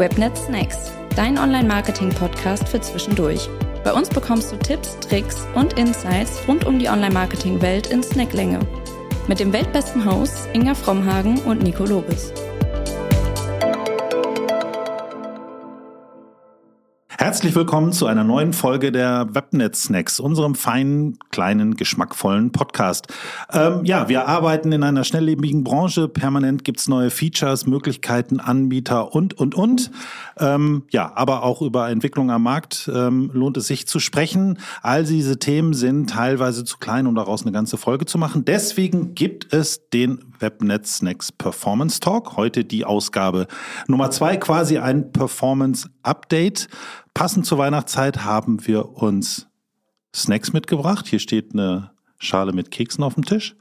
Webnet Snacks, dein Online-Marketing-Podcast für zwischendurch. Bei uns bekommst du Tipps, Tricks und Insights rund um die Online-Marketing-Welt in Snacklänge. Mit dem weltbesten Hosts Inga Frommhagen und Nico Lobes. Herzlich willkommen zu einer neuen Folge der Webnet Snacks, unserem feinen, kleinen, geschmackvollen Podcast. Ähm, ja, wir arbeiten in einer schnelllebigen Branche. Permanent gibt's neue Features, Möglichkeiten, Anbieter und, und, und. Ähm, ja, aber auch über Entwicklung am Markt ähm, lohnt es sich zu sprechen. All diese Themen sind teilweise zu klein, um daraus eine ganze Folge zu machen. Deswegen gibt es den Webnet Snacks Performance Talk. Heute die Ausgabe Nummer zwei, quasi ein Performance Update. Passend zur Weihnachtszeit haben wir uns Snacks mitgebracht. Hier steht eine Schale mit Keksen auf dem Tisch.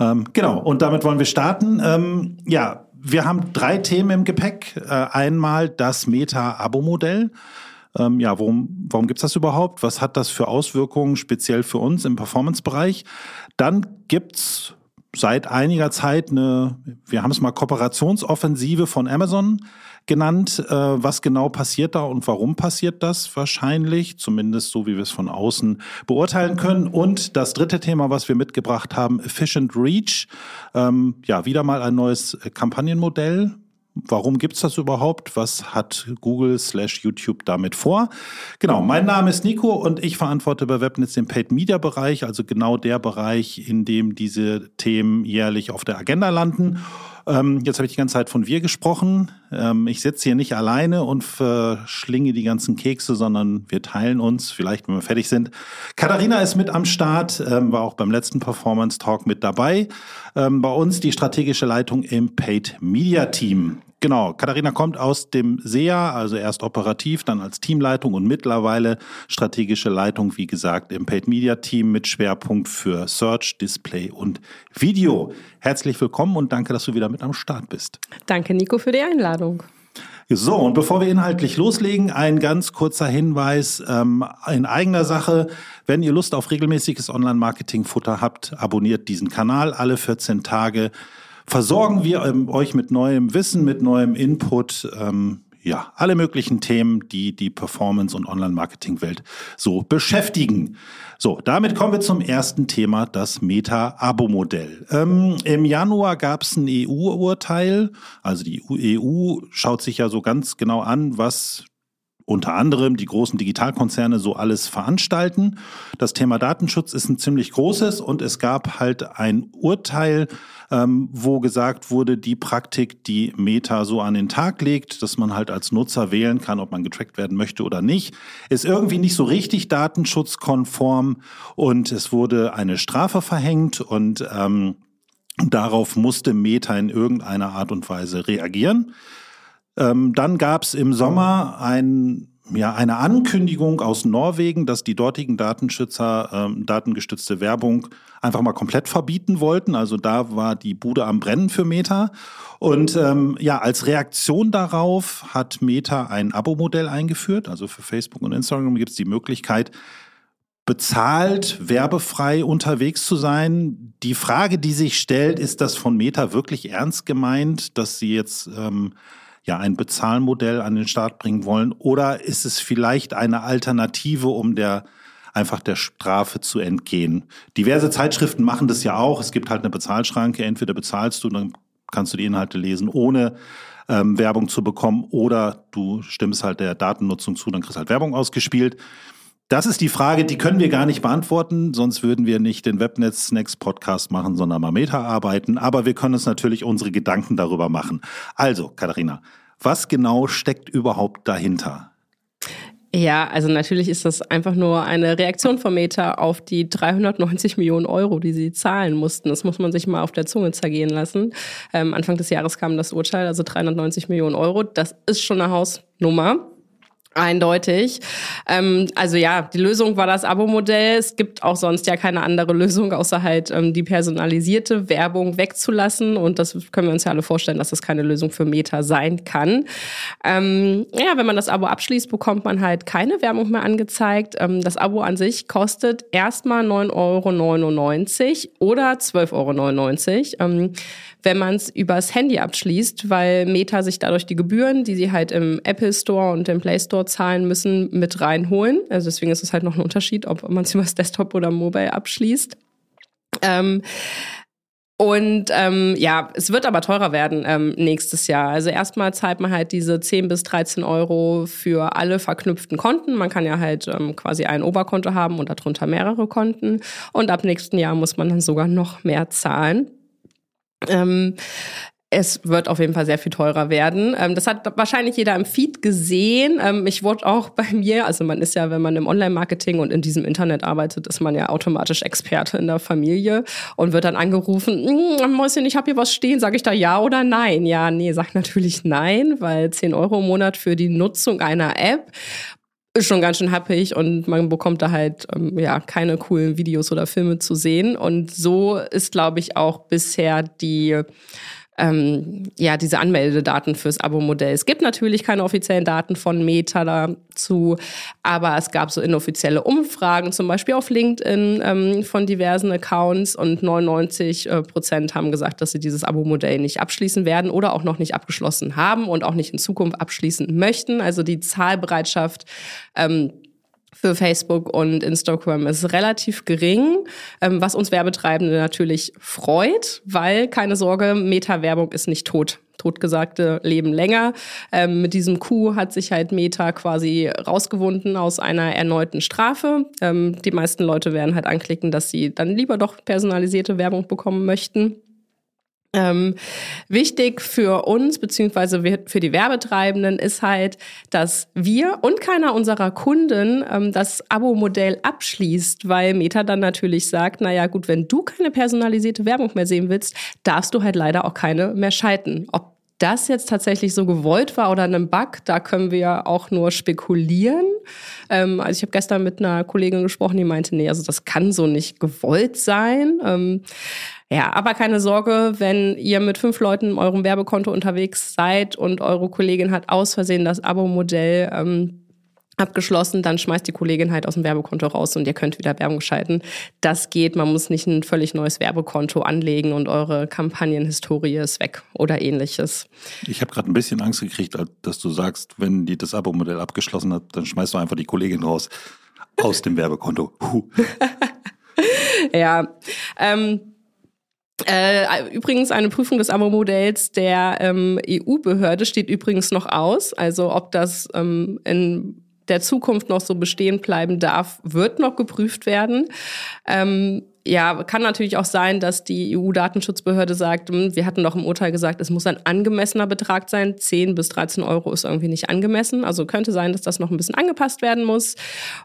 Ähm, genau, und damit wollen wir starten. Ähm, ja, wir haben drei Themen im Gepäck. Äh, einmal das Meta-Abo-Modell. Ähm, ja, warum, warum gibt es das überhaupt? Was hat das für Auswirkungen speziell für uns im Performance-Bereich? Dann gibt's seit einiger Zeit eine, wir haben es mal Kooperationsoffensive von Amazon genannt. Äh, was genau passiert da und warum passiert das wahrscheinlich, zumindest so wie wir es von außen beurteilen können. Und das dritte Thema, was wir mitgebracht haben, Efficient Reach. Ähm, ja, wieder mal ein neues Kampagnenmodell, Warum gibt's das überhaupt? Was hat Google slash YouTube damit vor? Genau, mein Name ist Nico und ich verantworte bei Webnetz den Paid Media Bereich, also genau der Bereich, in dem diese Themen jährlich auf der Agenda landen. Ähm, jetzt habe ich die ganze Zeit von wir gesprochen. Ähm, ich sitze hier nicht alleine und verschlinge die ganzen Kekse, sondern wir teilen uns, vielleicht wenn wir fertig sind. Katharina ist mit am Start, ähm, war auch beim letzten Performance Talk mit dabei. Ähm, bei uns die strategische Leitung im Paid Media Team. Genau, Katharina kommt aus dem SEA, also erst operativ, dann als Teamleitung und mittlerweile strategische Leitung, wie gesagt, im Paid Media Team mit Schwerpunkt für Search, Display und Video. Herzlich willkommen und danke, dass du wieder mit am Start bist. Danke, Nico, für die Einladung. So, und bevor wir inhaltlich loslegen, ein ganz kurzer Hinweis ähm, in eigener Sache. Wenn ihr Lust auf regelmäßiges Online-Marketing-Futter habt, abonniert diesen Kanal alle 14 Tage versorgen wir ähm, euch mit neuem Wissen, mit neuem Input. Ähm, ja, alle möglichen Themen, die die Performance- und Online-Marketing-Welt so beschäftigen. So, damit kommen wir zum ersten Thema, das Meta-Abo-Modell. Ähm, Im Januar gab es ein EU-Urteil. Also die EU schaut sich ja so ganz genau an, was unter anderem die großen Digitalkonzerne so alles veranstalten. Das Thema Datenschutz ist ein ziemlich großes und es gab halt ein Urteil, ähm, wo gesagt wurde, die Praktik, die Meta so an den Tag legt, dass man halt als Nutzer wählen kann, ob man getrackt werden möchte oder nicht, ist irgendwie nicht so richtig datenschutzkonform und es wurde eine Strafe verhängt und ähm, darauf musste Meta in irgendeiner Art und Weise reagieren. Ähm, dann gab es im Sommer ein, ja, eine Ankündigung aus Norwegen, dass die dortigen Datenschützer ähm, datengestützte Werbung einfach mal komplett verbieten wollten. Also da war die Bude am Brennen für Meta. Und ähm, ja, als Reaktion darauf hat Meta ein Abo-Modell eingeführt. Also für Facebook und Instagram gibt es die Möglichkeit, bezahlt, werbefrei unterwegs zu sein. Die Frage, die sich stellt, ist das von Meta wirklich ernst gemeint, dass sie jetzt ähm, ja ein Bezahlmodell an den Start bringen wollen? Oder ist es vielleicht eine Alternative, um der einfach der Strafe zu entgehen? Diverse Zeitschriften machen das ja auch. Es gibt halt eine Bezahlschranke. Entweder bezahlst du, dann kannst du die Inhalte lesen, ohne ähm, Werbung zu bekommen, oder du stimmst halt der Datennutzung zu, dann kriegst halt Werbung ausgespielt. Das ist die Frage, die können wir gar nicht beantworten, sonst würden wir nicht den Webnet Snacks Podcast machen, sondern mal Meta arbeiten. Aber wir können uns natürlich unsere Gedanken darüber machen. Also, Katharina, was genau steckt überhaupt dahinter? Ja, also natürlich ist das einfach nur eine Reaktion von Meta auf die 390 Millionen Euro, die sie zahlen mussten. Das muss man sich mal auf der Zunge zergehen lassen. Ähm, Anfang des Jahres kam das Urteil, also 390 Millionen Euro. Das ist schon eine Hausnummer. Eindeutig. Ähm, also ja, die Lösung war das Abo-Modell. Es gibt auch sonst ja keine andere Lösung, außer halt ähm, die personalisierte Werbung wegzulassen. Und das können wir uns ja alle vorstellen, dass das keine Lösung für Meta sein kann. Ähm, ja, wenn man das Abo abschließt, bekommt man halt keine Werbung mehr angezeigt. Ähm, das Abo an sich kostet erstmal 9,99 Euro oder 12,99 Euro. Wenn man es übers Handy abschließt, weil Meta sich dadurch die Gebühren, die sie halt im Apple Store und im Play Store zahlen müssen, mit reinholen. Also deswegen ist es halt noch ein Unterschied, ob man es übers Desktop oder Mobile abschließt. Ähm, und ähm, ja, es wird aber teurer werden ähm, nächstes Jahr. Also erstmal zahlt man halt diese 10 bis 13 Euro für alle verknüpften Konten. Man kann ja halt ähm, quasi ein Oberkonto haben und darunter mehrere Konten. Und ab nächsten Jahr muss man dann sogar noch mehr zahlen. Ähm, es wird auf jeden Fall sehr viel teurer werden. Ähm, das hat wahrscheinlich jeder im Feed gesehen. Ähm, ich wurde auch bei mir, also man ist ja, wenn man im Online-Marketing und in diesem Internet arbeitet, ist man ja automatisch Experte in der Familie und wird dann angerufen, hm, Mäuschen, ich habe hier was stehen, sage ich da ja oder nein? Ja, nee, sag natürlich nein, weil 10 Euro im Monat für die Nutzung einer App ist schon ganz schön happig und man bekommt da halt ähm, ja keine coolen Videos oder Filme zu sehen. Und so ist, glaube ich, auch bisher die ähm, ja, diese Anmeldedaten fürs Abo-Modell. Es gibt natürlich keine offiziellen Daten von Meta dazu, aber es gab so inoffizielle Umfragen, zum Beispiel auf LinkedIn ähm, von diversen Accounts und 99 äh, Prozent haben gesagt, dass sie dieses Abo-Modell nicht abschließen werden oder auch noch nicht abgeschlossen haben und auch nicht in Zukunft abschließen möchten. Also die Zahlbereitschaft ähm, für Facebook und Instagram ist relativ gering, ähm, was uns Werbetreibende natürlich freut, weil keine Sorge, Meta-Werbung ist nicht tot. Totgesagte leben länger. Ähm, mit diesem Coup hat sich halt Meta quasi rausgewunden aus einer erneuten Strafe. Ähm, die meisten Leute werden halt anklicken, dass sie dann lieber doch personalisierte Werbung bekommen möchten. Ähm, wichtig für uns beziehungsweise für die Werbetreibenden ist halt, dass wir und keiner unserer Kunden ähm, das Abo-Modell abschließt, weil Meta dann natürlich sagt, naja gut, wenn du keine personalisierte Werbung mehr sehen willst, darfst du halt leider auch keine mehr schalten. Ob das jetzt tatsächlich so gewollt war oder ein Bug, da können wir auch nur spekulieren. Ähm, also ich habe gestern mit einer Kollegin gesprochen, die meinte, nee, also das kann so nicht gewollt sein. Ähm, ja, aber keine Sorge, wenn ihr mit fünf Leuten in eurem Werbekonto unterwegs seid und eure Kollegin hat aus Versehen das Abo-Modell ähm, abgeschlossen, dann schmeißt die Kollegin halt aus dem Werbekonto raus und ihr könnt wieder Werbung schalten. Das geht, man muss nicht ein völlig neues Werbekonto anlegen und eure Kampagnenhistorie ist weg oder ähnliches. Ich habe gerade ein bisschen Angst gekriegt, dass du sagst, wenn die das Abo-Modell abgeschlossen hat, dann schmeißt du einfach die Kollegin raus aus dem Werbekonto. ja, ähm, äh, übrigens, eine Prüfung des Abo-Modells der ähm, EU-Behörde steht übrigens noch aus. Also ob das ähm, in der Zukunft noch so bestehen bleiben darf, wird noch geprüft werden. Ähm, ja, kann natürlich auch sein, dass die EU-Datenschutzbehörde sagt, hm, wir hatten doch im Urteil gesagt, es muss ein angemessener Betrag sein. 10 bis 13 Euro ist irgendwie nicht angemessen. Also könnte sein, dass das noch ein bisschen angepasst werden muss.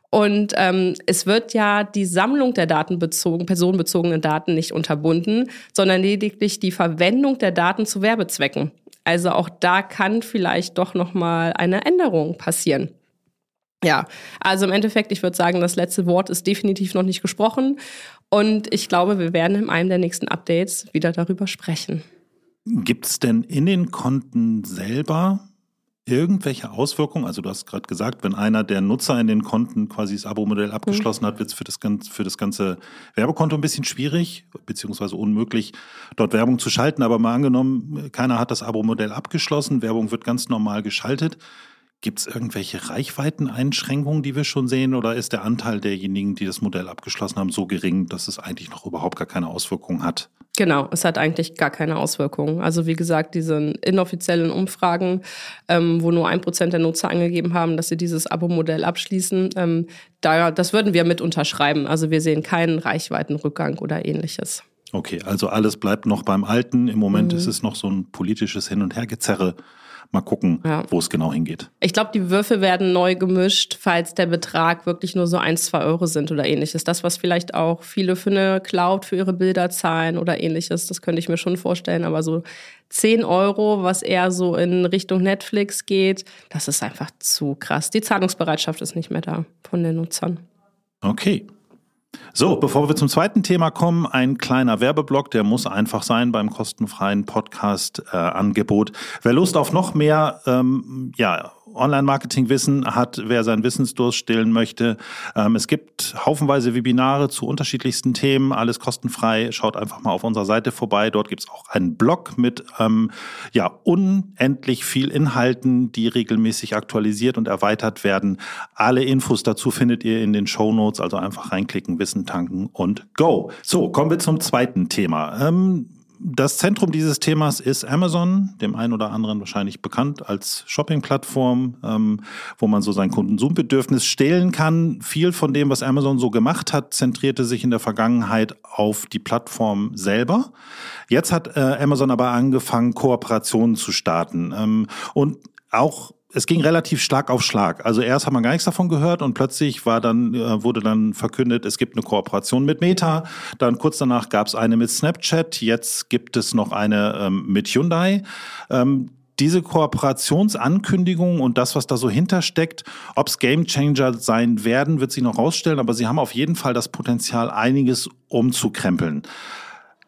Und ähm, es wird ja die Sammlung der datenbezogen, personenbezogenen Daten nicht unterbunden, sondern lediglich die Verwendung der Daten zu Werbezwecken. Also auch da kann vielleicht doch noch mal eine Änderung passieren. Ja, also im Endeffekt, ich würde sagen, das letzte Wort ist definitiv noch nicht gesprochen. Und ich glaube, wir werden in einem der nächsten Updates wieder darüber sprechen. Gibt es denn in den Konten selber irgendwelche Auswirkungen? Also du hast gerade gesagt, wenn einer der Nutzer in den Konten quasi das Abo-Modell abgeschlossen mhm. hat, wird es für, das ganze, für das ganze Werbekonto ein bisschen schwierig, beziehungsweise unmöglich, dort Werbung zu schalten. Aber mal angenommen, keiner hat das Abo-Modell abgeschlossen, Werbung wird ganz normal geschaltet. Gibt es irgendwelche Reichweiteneinschränkungen, die wir schon sehen, oder ist der Anteil derjenigen, die das Modell abgeschlossen haben, so gering, dass es eigentlich noch überhaupt gar keine Auswirkungen hat? Genau, es hat eigentlich gar keine Auswirkungen. Also wie gesagt, diese inoffiziellen Umfragen, ähm, wo nur ein Prozent der Nutzer angegeben haben, dass sie dieses Abo-Modell abschließen, ähm, da, das würden wir mit unterschreiben. Also wir sehen keinen Reichweitenrückgang oder ähnliches. Okay, also alles bleibt noch beim Alten. Im Moment mhm. ist es noch so ein politisches Hin- und Hergezerre Mal gucken, ja. wo es genau hingeht. Ich glaube, die Würfe werden neu gemischt, falls der Betrag wirklich nur so ein, zwei Euro sind oder ähnliches. Das, was vielleicht auch viele für eine Cloud für ihre Bilder zahlen oder ähnliches, das könnte ich mir schon vorstellen. Aber so 10 Euro, was eher so in Richtung Netflix geht, das ist einfach zu krass. Die Zahlungsbereitschaft ist nicht mehr da von den Nutzern. Okay. So, bevor wir zum zweiten Thema kommen, ein kleiner Werbeblock, der muss einfach sein beim kostenfreien Podcast-Angebot. Äh, Wer Lust auf noch mehr ähm, ja, Online-Marketing-Wissen hat, wer seinen Wissensdurst stillen möchte. Ähm, es gibt haufenweise Webinare zu unterschiedlichsten Themen, alles kostenfrei. Schaut einfach mal auf unserer Seite vorbei. Dort gibt es auch einen Blog mit ähm, ja, unendlich viel Inhalten, die regelmäßig aktualisiert und erweitert werden. Alle Infos dazu findet ihr in den Show Notes, also einfach reinklicken, Wissen tanken und go. So, kommen wir zum zweiten Thema. Ähm, das Zentrum dieses Themas ist Amazon, dem einen oder anderen wahrscheinlich bekannt als Shopping-Plattform, ähm, wo man so sein Konsumebedürfnis stehlen kann. Viel von dem, was Amazon so gemacht hat, zentrierte sich in der Vergangenheit auf die Plattform selber. Jetzt hat äh, Amazon aber angefangen, Kooperationen zu starten. Ähm, und auch es ging relativ Schlag auf Schlag. Also erst hat man gar nichts davon gehört und plötzlich war dann, äh, wurde dann verkündet, es gibt eine Kooperation mit Meta. Dann kurz danach gab es eine mit Snapchat. Jetzt gibt es noch eine ähm, mit Hyundai. Ähm, diese Kooperationsankündigung und das, was da so hintersteckt, ob es Gamechanger sein werden, wird sich noch rausstellen, aber sie haben auf jeden Fall das Potenzial, einiges umzukrempeln.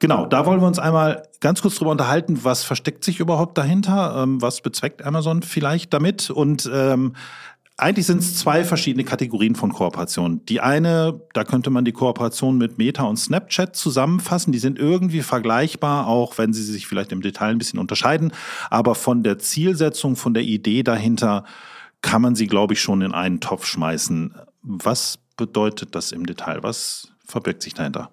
Genau, da wollen wir uns einmal ganz kurz drüber unterhalten, was versteckt sich überhaupt dahinter, ähm, was bezweckt Amazon vielleicht damit und ähm, eigentlich sind es zwei verschiedene Kategorien von Kooperation. Die eine, da könnte man die Kooperation mit Meta und Snapchat zusammenfassen. Die sind irgendwie vergleichbar, auch wenn sie sich vielleicht im Detail ein bisschen unterscheiden. Aber von der Zielsetzung, von der Idee dahinter kann man sie, glaube ich, schon in einen Topf schmeißen. Was bedeutet das im Detail? Was verbirgt sich dahinter?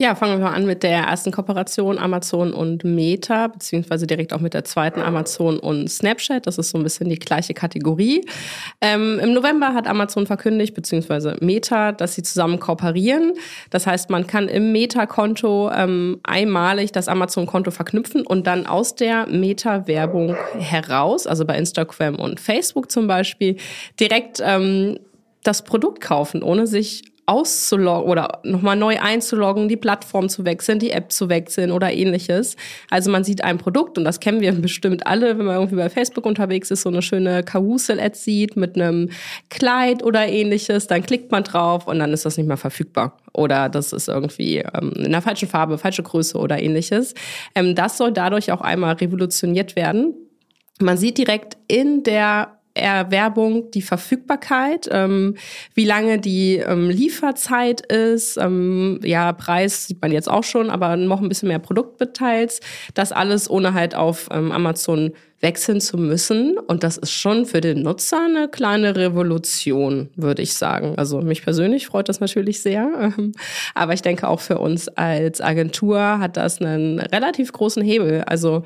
Ja, fangen wir mal an mit der ersten Kooperation Amazon und Meta, beziehungsweise direkt auch mit der zweiten Amazon und Snapchat. Das ist so ein bisschen die gleiche Kategorie. Ähm, Im November hat Amazon verkündigt, beziehungsweise Meta, dass sie zusammen kooperieren. Das heißt, man kann im Meta-Konto ähm, einmalig das Amazon-Konto verknüpfen und dann aus der Meta-Werbung heraus, also bei Instagram und Facebook zum Beispiel, direkt ähm, das Produkt kaufen, ohne sich auszuloggen oder nochmal neu einzuloggen, die Plattform zu wechseln, die App zu wechseln oder ähnliches. Also man sieht ein Produkt und das kennen wir bestimmt alle, wenn man irgendwie bei Facebook unterwegs ist, so eine schöne Carousel-Ad sieht mit einem Kleid oder ähnliches, dann klickt man drauf und dann ist das nicht mehr verfügbar. Oder das ist irgendwie ähm, in der falschen Farbe, falsche Größe oder ähnliches. Ähm, das soll dadurch auch einmal revolutioniert werden. Man sieht direkt in der Erwerbung die Verfügbarkeit, ähm, wie lange die ähm, Lieferzeit ist, ähm, ja, Preis sieht man jetzt auch schon, aber noch ein bisschen mehr Produktdetails. Das alles ohne halt auf ähm, Amazon wechseln zu müssen. Und das ist schon für den Nutzer eine kleine Revolution, würde ich sagen. Also mich persönlich freut das natürlich sehr. Ähm, aber ich denke auch für uns als Agentur hat das einen relativ großen Hebel. Also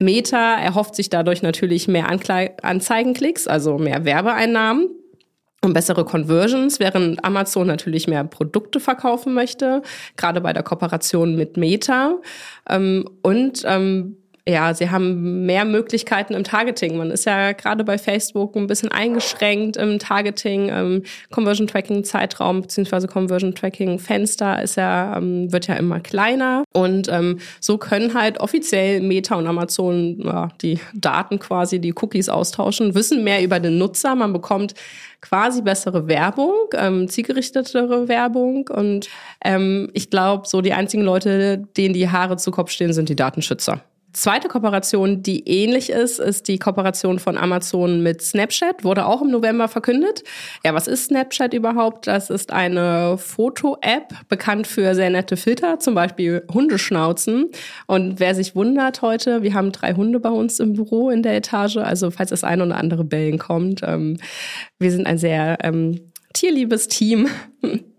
Meta erhofft sich dadurch natürlich mehr Anzeigenklicks, also mehr Werbeeinnahmen und bessere Conversions, während Amazon natürlich mehr Produkte verkaufen möchte, gerade bei der Kooperation mit Meta. Ähm, und ähm, ja, sie haben mehr Möglichkeiten im Targeting. Man ist ja gerade bei Facebook ein bisschen eingeschränkt im Targeting, ähm, Conversion Tracking Zeitraum bzw. Conversion Tracking Fenster ist ja ähm, wird ja immer kleiner und ähm, so können halt offiziell Meta und Amazon ja, die Daten quasi, die Cookies austauschen, wissen mehr über den Nutzer. Man bekommt quasi bessere Werbung, ähm, zielgerichtetere Werbung und ähm, ich glaube, so die einzigen Leute, denen die Haare zu Kopf stehen, sind die Datenschützer. Zweite Kooperation, die ähnlich ist, ist die Kooperation von Amazon mit Snapchat, wurde auch im November verkündet. Ja, was ist Snapchat überhaupt? Das ist eine Foto-App, bekannt für sehr nette Filter, zum Beispiel Hundeschnauzen. Und wer sich wundert heute, wir haben drei Hunde bei uns im Büro in der Etage, also falls das ein oder andere Bellen kommt, ähm, wir sind ein sehr ähm, tierliebes Team.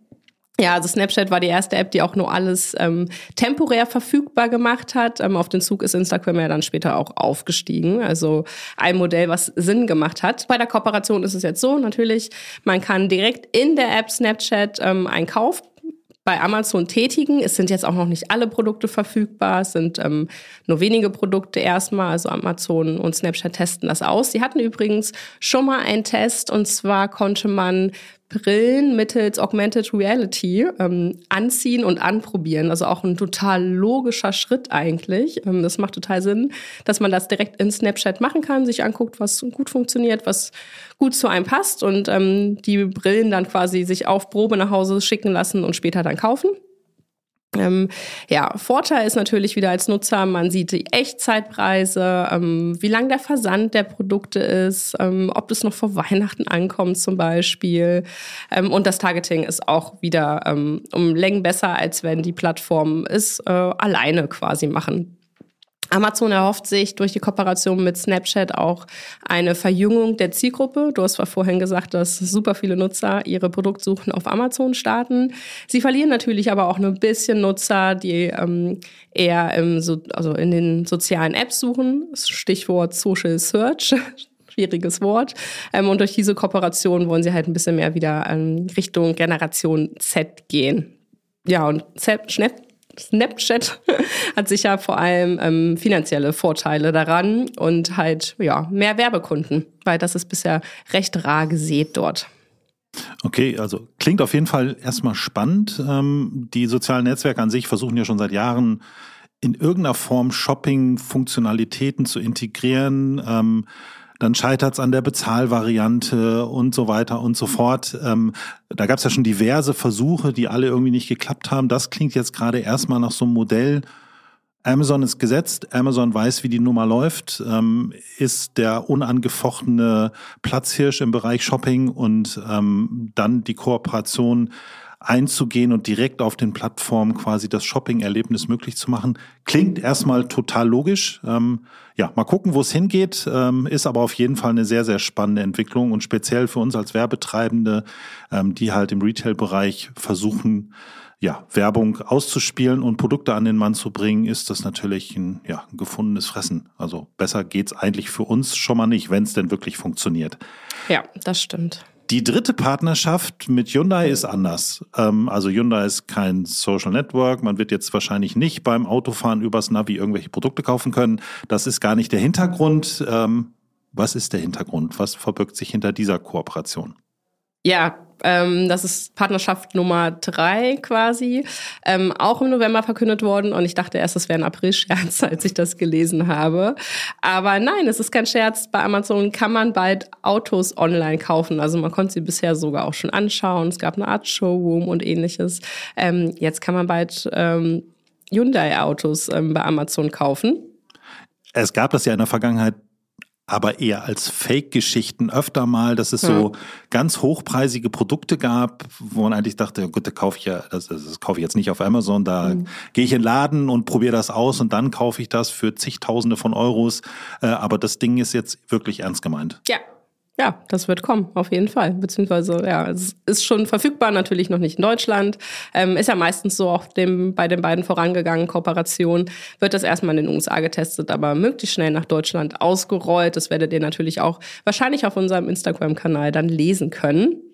Ja, also Snapchat war die erste App, die auch nur alles ähm, temporär verfügbar gemacht hat. Ähm, auf den Zug ist Instagram ja dann später auch aufgestiegen. Also ein Modell, was Sinn gemacht hat. Bei der Kooperation ist es jetzt so, natürlich, man kann direkt in der App Snapchat ähm, einen Kauf bei Amazon tätigen. Es sind jetzt auch noch nicht alle Produkte verfügbar. Es sind ähm, nur wenige Produkte erstmal. Also Amazon und Snapchat testen das aus. Sie hatten übrigens schon mal einen Test und zwar konnte man Brillen mittels Augmented Reality ähm, anziehen und anprobieren. Also auch ein total logischer Schritt eigentlich. Ähm, das macht total Sinn, dass man das direkt in Snapchat machen kann, sich anguckt, was gut funktioniert, was gut zu einem passt und ähm, die Brillen dann quasi sich auf Probe nach Hause schicken lassen und später dann kaufen. Ähm, ja, Vorteil ist natürlich wieder als Nutzer, man sieht die Echtzeitpreise, ähm, wie lang der Versand der Produkte ist, ähm, ob das noch vor Weihnachten ankommt zum Beispiel. Ähm, und das Targeting ist auch wieder ähm, um Längen besser, als wenn die Plattformen es äh, alleine quasi machen. Amazon erhofft sich durch die Kooperation mit Snapchat auch eine Verjüngung der Zielgruppe. Du hast zwar vorhin gesagt, dass super viele Nutzer ihre Produktsuchen auf Amazon starten. Sie verlieren natürlich aber auch ein bisschen Nutzer, die ähm, eher im so also in den sozialen Apps suchen. Stichwort Social Search. Schwieriges Wort. Ähm, und durch diese Kooperation wollen sie halt ein bisschen mehr wieder ähm, Richtung Generation Z gehen. Ja, und Snap, Snapchat hat sicher vor allem ähm, finanzielle Vorteile daran und halt ja mehr Werbekunden, weil das ist bisher recht rar gesät dort. Okay, also klingt auf jeden Fall erstmal spannend. Ähm, die sozialen Netzwerke an sich versuchen ja schon seit Jahren in irgendeiner Form Shopping-Funktionalitäten zu integrieren. Ähm, dann scheitert es an der Bezahlvariante und so weiter und so fort. Ähm, da gab es ja schon diverse Versuche, die alle irgendwie nicht geklappt haben. Das klingt jetzt gerade erstmal nach so einem Modell. Amazon ist gesetzt, Amazon weiß, wie die Nummer läuft, ähm, ist der unangefochtene Platzhirsch im Bereich Shopping und ähm, dann die Kooperation einzugehen und direkt auf den Plattformen quasi das Shopping-Erlebnis möglich zu machen. Klingt erstmal total logisch. Ähm, ja, mal gucken, wo es hingeht. Ähm, ist aber auf jeden Fall eine sehr, sehr spannende Entwicklung und speziell für uns als Werbetreibende, ähm, die halt im Retail-Bereich versuchen, ja, Werbung auszuspielen und Produkte an den Mann zu bringen, ist das natürlich ein, ja, ein gefundenes Fressen. Also besser geht's eigentlich für uns schon mal nicht, wenn es denn wirklich funktioniert. Ja, das stimmt. Die dritte Partnerschaft mit Hyundai ist anders. Ähm, also Hyundai ist kein Social Network. Man wird jetzt wahrscheinlich nicht beim Autofahren übers Navi irgendwelche Produkte kaufen können. Das ist gar nicht der Hintergrund. Ähm, was ist der Hintergrund? Was verbirgt sich hinter dieser Kooperation? Ja, ähm, das ist Partnerschaft Nummer drei quasi. Ähm, auch im November verkündet worden und ich dachte erst, das wäre ein April-Scherz, als ich das gelesen habe. Aber nein, es ist kein Scherz. Bei Amazon kann man bald Autos online kaufen. Also man konnte sie bisher sogar auch schon anschauen. Es gab eine Art Showroom und ähnliches. Ähm, jetzt kann man bald ähm, Hyundai-Autos ähm, bei Amazon kaufen. Es gab das ja in der Vergangenheit aber eher als Fake-Geschichten öfter mal, dass es so ganz hochpreisige Produkte gab, wo man eigentlich dachte, gut, da kaufe ich ja, das, das kaufe ich jetzt nicht auf Amazon, da mhm. gehe ich in den Laden und probiere das aus und dann kaufe ich das für zigtausende von Euros. Äh, aber das Ding ist jetzt wirklich ernst gemeint. Ja, ja, das wird kommen, auf jeden Fall. Beziehungsweise, ja, es ist schon verfügbar, natürlich noch nicht in Deutschland. Ähm, ist ja meistens so auch dem, bei den beiden vorangegangenen Kooperationen wird das erstmal in den USA getestet, aber möglichst schnell nach Deutschland ausgerollt. Das werdet ihr natürlich auch wahrscheinlich auf unserem Instagram-Kanal dann lesen können.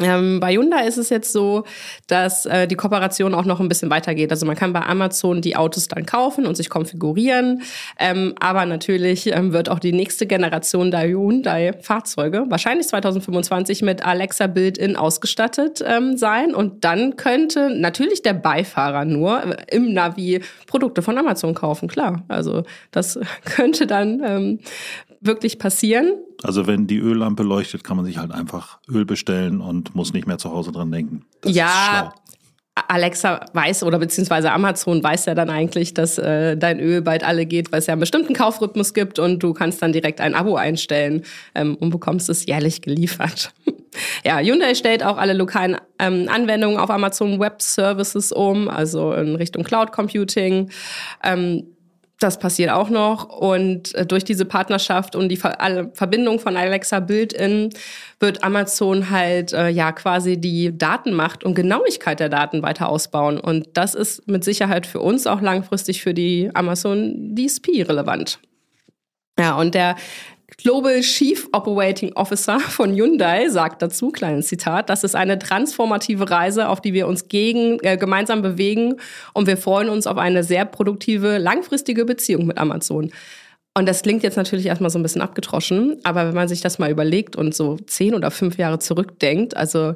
Ähm, bei Hyundai ist es jetzt so, dass äh, die Kooperation auch noch ein bisschen weitergeht. Also man kann bei Amazon die Autos dann kaufen und sich konfigurieren. Ähm, aber natürlich ähm, wird auch die nächste Generation der Hyundai-Fahrzeuge wahrscheinlich 2025 mit Alexa Build-In ausgestattet ähm, sein. Und dann könnte natürlich der Beifahrer nur äh, im Navi Produkte von Amazon kaufen. Klar, also das könnte dann ähm, wirklich passieren. Also wenn die Öllampe leuchtet, kann man sich halt einfach Öl bestellen und muss nicht mehr zu Hause dran denken. Das ja, Alexa weiß oder beziehungsweise Amazon weiß ja dann eigentlich, dass äh, dein Öl bald alle geht, weil es ja einen bestimmten Kaufrhythmus gibt und du kannst dann direkt ein Abo einstellen ähm, und bekommst es jährlich geliefert. ja, Hyundai stellt auch alle lokalen ähm, Anwendungen auf Amazon Web Services um, also in Richtung Cloud Computing. Ähm, das passiert auch noch. Und äh, durch diese Partnerschaft und die Verbindung von Alexa Build-in wird Amazon halt äh, ja quasi die Datenmacht und Genauigkeit der Daten weiter ausbauen. Und das ist mit Sicherheit für uns auch langfristig für die Amazon DSP relevant. Ja, und der Global Chief Operating Officer von Hyundai sagt dazu, kleines Zitat, das ist eine transformative Reise, auf die wir uns gegen, äh, gemeinsam bewegen und wir freuen uns auf eine sehr produktive, langfristige Beziehung mit Amazon. Und das klingt jetzt natürlich erstmal so ein bisschen abgetroschen, aber wenn man sich das mal überlegt und so zehn oder fünf Jahre zurückdenkt, also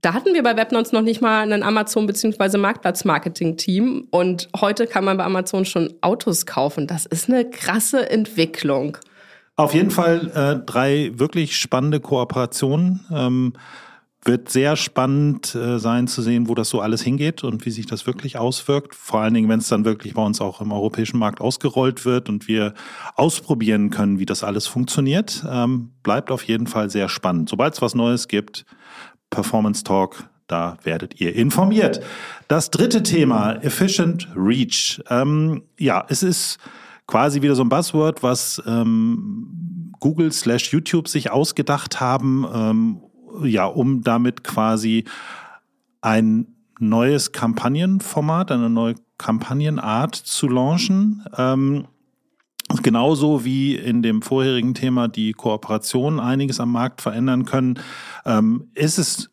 da hatten wir bei Webnons noch nicht mal ein Amazon- bzw. Marktplatz-Marketing-Team und heute kann man bei Amazon schon Autos kaufen. Das ist eine krasse Entwicklung. Auf jeden Fall äh, drei wirklich spannende Kooperationen. Ähm, wird sehr spannend äh, sein zu sehen, wo das so alles hingeht und wie sich das wirklich auswirkt. Vor allen Dingen, wenn es dann wirklich bei uns auch im europäischen Markt ausgerollt wird und wir ausprobieren können, wie das alles funktioniert. Ähm, bleibt auf jeden Fall sehr spannend. Sobald es was Neues gibt, Performance Talk, da werdet ihr informiert. Das dritte Thema, Efficient Reach. Ähm, ja, es ist quasi wieder so ein Buzzword, was ähm, Google slash YouTube sich ausgedacht haben, ähm, ja, um damit quasi ein neues Kampagnenformat, eine neue Kampagnenart zu launchen. Ähm, Genauso wie in dem vorherigen Thema die Kooperationen einiges am Markt verändern können, ähm, ist es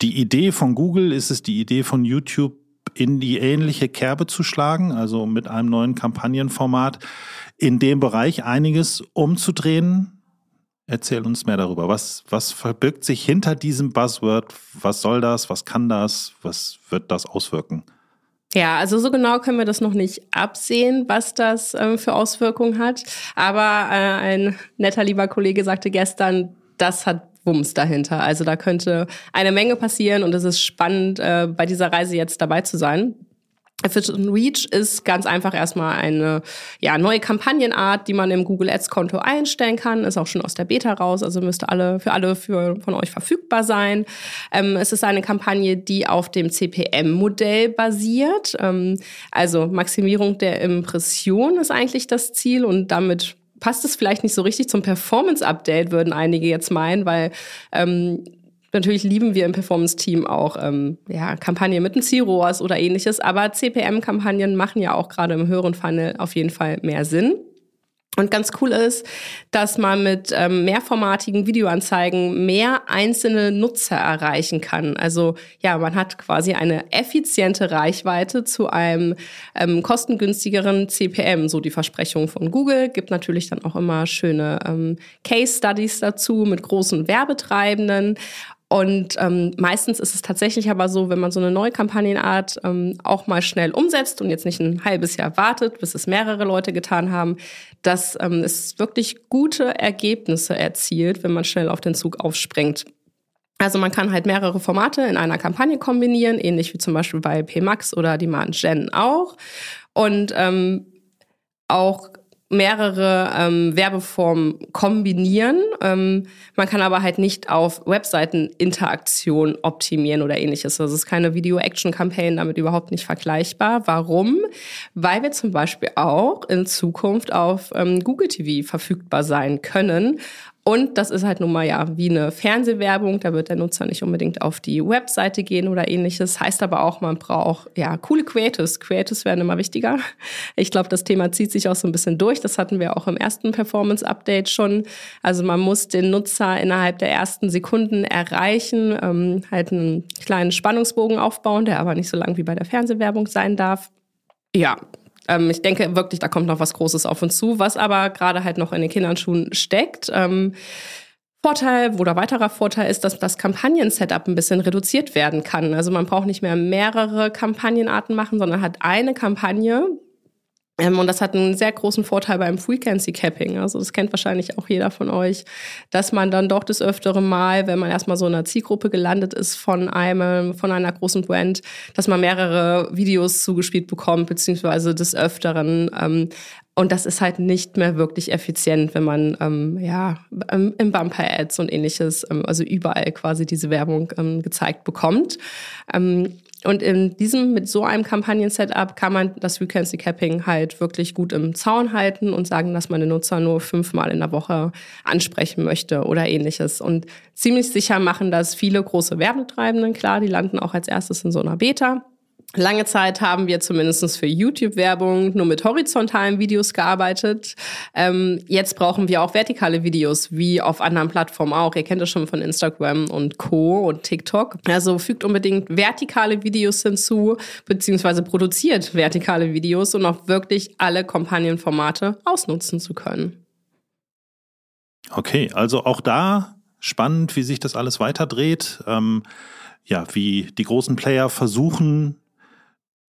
die Idee von Google, ist es die Idee von YouTube, in die ähnliche Kerbe zu schlagen, also mit einem neuen Kampagnenformat in dem Bereich einiges umzudrehen, Erzähl uns mehr darüber. Was, was verbirgt sich hinter diesem Buzzword? Was soll das? Was kann das? Was wird das auswirken? Ja, also so genau können wir das noch nicht absehen, was das ähm, für Auswirkungen hat. Aber äh, ein netter lieber Kollege sagte gestern, das hat Wumms dahinter. Also da könnte eine Menge passieren und es ist spannend, äh, bei dieser Reise jetzt dabei zu sein. Efficient Reach ist ganz einfach erstmal eine ja, neue Kampagnenart, die man im Google Ads Konto einstellen kann. Ist auch schon aus der Beta raus, also müsste alle für alle für, von euch verfügbar sein. Ähm, es ist eine Kampagne, die auf dem CPM-Modell basiert. Ähm, also Maximierung der Impression ist eigentlich das Ziel und damit passt es vielleicht nicht so richtig zum Performance-Update, würden einige jetzt meinen, weil ähm, Natürlich lieben wir im Performance-Team auch ähm, ja, Kampagnen mit einem CROAS oder ähnliches, aber CPM-Kampagnen machen ja auch gerade im höheren Funnel auf jeden Fall mehr Sinn. Und ganz cool ist, dass man mit ähm, mehrformatigen Videoanzeigen mehr einzelne Nutzer erreichen kann. Also ja, man hat quasi eine effiziente Reichweite zu einem ähm, kostengünstigeren CPM, so die Versprechung von Google. Gibt natürlich dann auch immer schöne ähm, Case Studies dazu mit großen Werbetreibenden. Und ähm, meistens ist es tatsächlich aber so, wenn man so eine neue Kampagnenart ähm, auch mal schnell umsetzt und jetzt nicht ein halbes Jahr wartet, bis es mehrere Leute getan haben, dass ähm, es wirklich gute Ergebnisse erzielt, wenn man schnell auf den Zug aufspringt. Also man kann halt mehrere Formate in einer Kampagne kombinieren, ähnlich wie zum Beispiel bei PMax oder Demand Gen auch. Und ähm, auch mehrere ähm, Werbeformen kombinieren. Ähm, man kann aber halt nicht auf Webseiteninteraktion optimieren oder ähnliches. Also es ist keine Video-Action-Campaign damit überhaupt nicht vergleichbar. Warum? Weil wir zum Beispiel auch in Zukunft auf ähm, Google TV verfügbar sein können und das ist halt nun mal ja wie eine Fernsehwerbung. Da wird der Nutzer nicht unbedingt auf die Webseite gehen oder ähnliches. Heißt aber auch, man braucht ja coole Creatives. Creatives werden immer wichtiger. Ich glaube, das Thema zieht sich auch so ein bisschen durch. Das hatten wir auch im ersten Performance-Update schon. Also man muss den Nutzer innerhalb der ersten Sekunden erreichen, ähm, halt einen kleinen Spannungsbogen aufbauen, der aber nicht so lang wie bei der Fernsehwerbung sein darf. Ja, ähm, ich denke wirklich, da kommt noch was Großes auf uns zu, was aber gerade halt noch in den Kinderschuhen steckt. Ähm, Vorteil oder weiterer Vorteil ist, dass das Kampagnen-Setup ein bisschen reduziert werden kann. Also man braucht nicht mehr mehrere Kampagnenarten machen, sondern hat eine Kampagne, und das hat einen sehr großen Vorteil beim Frequency Capping. Also das kennt wahrscheinlich auch jeder von euch, dass man dann doch des Öfteren mal, wenn man erstmal so in einer Zielgruppe gelandet ist von einem, von einer großen Brand, dass man mehrere Videos zugespielt bekommt, beziehungsweise des Öfteren ähm, und das ist halt nicht mehr wirklich effizient, wenn man ähm, ja im Bumper-Ads und ähnliches, ähm, also überall quasi diese Werbung ähm, gezeigt bekommt. Ähm, und in diesem, mit so einem Kampagnen-Setup kann man das Frequency Capping halt wirklich gut im Zaun halten und sagen, dass man den Nutzer nur fünfmal in der Woche ansprechen möchte oder ähnliches. Und ziemlich sicher machen das viele große Werbetreibenden. Klar, die landen auch als erstes in so einer Beta. Lange Zeit haben wir zumindest für YouTube-Werbung nur mit horizontalen Videos gearbeitet. Ähm, jetzt brauchen wir auch vertikale Videos, wie auf anderen Plattformen auch. Ihr kennt das schon von Instagram und Co. und TikTok. Also fügt unbedingt vertikale Videos hinzu, beziehungsweise produziert vertikale Videos, um auch wirklich alle Kampagnenformate ausnutzen zu können. Okay, also auch da spannend, wie sich das alles weiterdreht. Ähm, ja, wie die großen Player versuchen,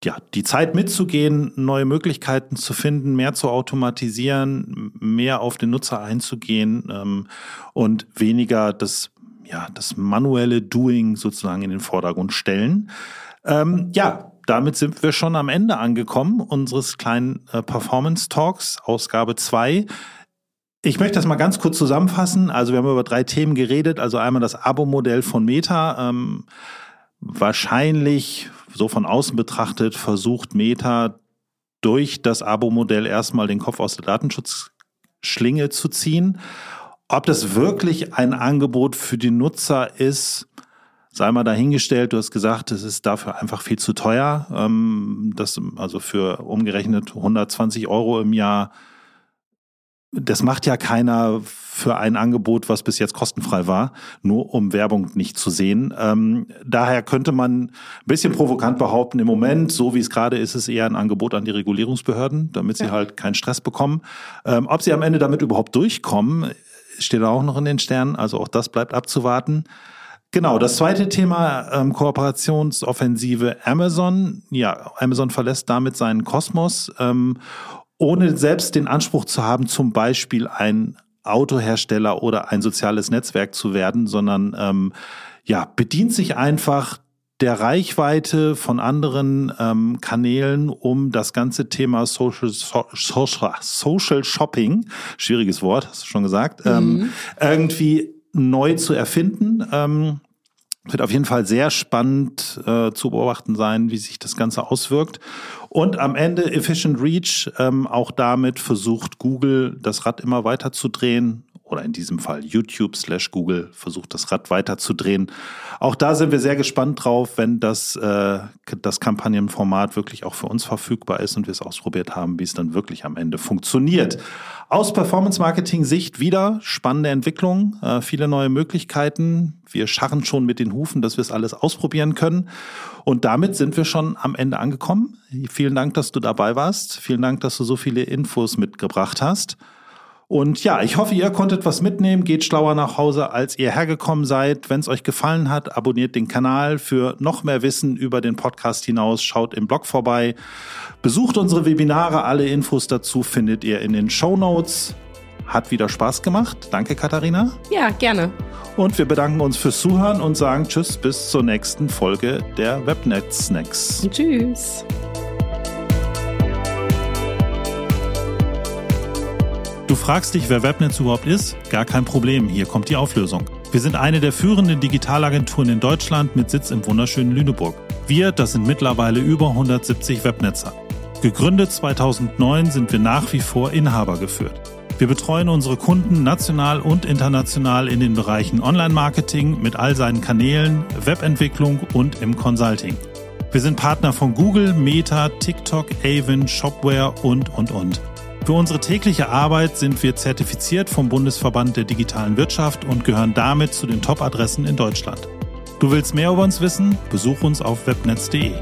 ja, die Zeit mitzugehen, neue Möglichkeiten zu finden, mehr zu automatisieren, mehr auf den Nutzer einzugehen ähm, und weniger das ja, das manuelle Doing sozusagen in den Vordergrund stellen. Ähm, ja, damit sind wir schon am Ende angekommen unseres kleinen äh, Performance Talks, Ausgabe 2. Ich möchte das mal ganz kurz zusammenfassen. Also wir haben über drei Themen geredet. Also einmal das Abo-Modell von Meta. Ähm, wahrscheinlich, so von außen betrachtet, versucht Meta durch das Abo-Modell erstmal den Kopf aus der Datenschutzschlinge zu ziehen. Ob das wirklich ein Angebot für die Nutzer ist, sei mal dahingestellt. Du hast gesagt, es ist dafür einfach viel zu teuer. Ähm, das, also für umgerechnet 120 Euro im Jahr das macht ja keiner für ein Angebot, was bis jetzt kostenfrei war, nur um Werbung nicht zu sehen. Ähm, daher könnte man ein bisschen provokant behaupten, im Moment, so wie es gerade ist, ist es eher ein Angebot an die Regulierungsbehörden, damit sie ja. halt keinen Stress bekommen. Ähm, ob sie am Ende damit überhaupt durchkommen, steht auch noch in den Sternen. Also auch das bleibt abzuwarten. Genau, das zweite Thema, ähm, Kooperationsoffensive Amazon. Ja, Amazon verlässt damit seinen Kosmos ähm, ohne selbst den Anspruch zu haben, zum Beispiel ein Autohersteller oder ein soziales Netzwerk zu werden, sondern ähm, ja, bedient sich einfach der Reichweite von anderen ähm, Kanälen, um das ganze Thema Social, so, Social, Social Shopping, schwieriges Wort, hast du schon gesagt, ähm, mhm. ähm, irgendwie neu zu erfinden. Ähm, wird auf jeden Fall sehr spannend äh, zu beobachten sein, wie sich das Ganze auswirkt. Und am Ende Efficient Reach, ähm, auch damit versucht Google das Rad immer weiter zu drehen oder in diesem Fall YouTube slash Google versucht das Rad weiter zu drehen. Auch da sind wir sehr gespannt drauf, wenn das, äh, das Kampagnenformat wirklich auch für uns verfügbar ist und wir es ausprobiert haben, wie es dann wirklich am Ende funktioniert. Aus Performance-Marketing-Sicht wieder spannende Entwicklung, äh, viele neue Möglichkeiten. Wir scharren schon mit den Hufen, dass wir es alles ausprobieren können. Und damit sind wir schon am Ende angekommen. Vielen Dank, dass du dabei warst. Vielen Dank, dass du so viele Infos mitgebracht hast. Und ja, ich hoffe, ihr konntet was mitnehmen, geht schlauer nach Hause, als ihr hergekommen seid. Wenn es euch gefallen hat, abonniert den Kanal für noch mehr Wissen über den Podcast hinaus. Schaut im Blog vorbei. Besucht unsere Webinare. Alle Infos dazu findet ihr in den Show Notes. Hat wieder Spaß gemacht. Danke, Katharina. Ja, gerne. Und wir bedanken uns fürs Zuhören und sagen Tschüss bis zur nächsten Folge der Webnet Snacks. Tschüss. Fragst dich, wer Webnetz überhaupt ist? Gar kein Problem, hier kommt die Auflösung. Wir sind eine der führenden Digitalagenturen in Deutschland mit Sitz im wunderschönen Lüneburg. Wir, das sind mittlerweile über 170 Webnetzer. Gegründet 2009 sind wir nach wie vor Inhaber geführt. Wir betreuen unsere Kunden national und international in den Bereichen Online-Marketing mit all seinen Kanälen, Webentwicklung und im Consulting. Wir sind Partner von Google, Meta, TikTok, Avon, Shopware und, und, und. Für unsere tägliche Arbeit sind wir zertifiziert vom Bundesverband der digitalen Wirtschaft und gehören damit zu den Top-Adressen in Deutschland. Du willst mehr über uns wissen? Besuch uns auf webnetz.de.